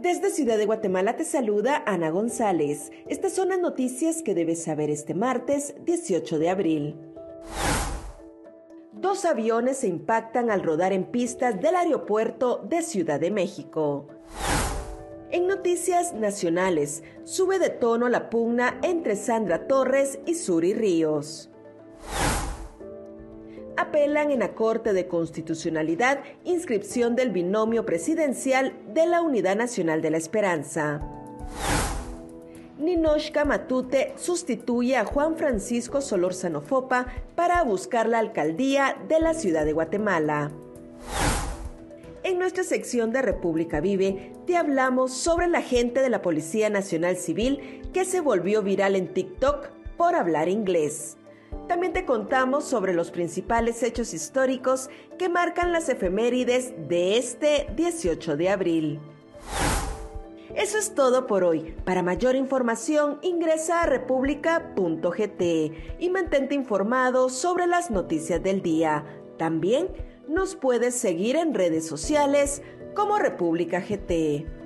Desde Ciudad de Guatemala te saluda Ana González. Estas son las noticias que debes saber este martes 18 de abril. Dos aviones se impactan al rodar en pistas del aeropuerto de Ciudad de México. En noticias nacionales, sube de tono la pugna entre Sandra Torres y Suri Ríos apelan en la Corte de Constitucionalidad inscripción del binomio presidencial de la Unidad Nacional de la Esperanza. Ninoshka Matute sustituye a Juan Francisco Solórzano Fopa para buscar la alcaldía de la ciudad de Guatemala. En nuestra sección de República Vive te hablamos sobre la gente de la Policía Nacional Civil que se volvió viral en TikTok por hablar inglés. También te contamos sobre los principales hechos históricos que marcan las efemérides de este 18 de abril. Eso es todo por hoy. Para mayor información ingresa a república.gt y mantente informado sobre las noticias del día. También nos puedes seguir en redes sociales como República GT.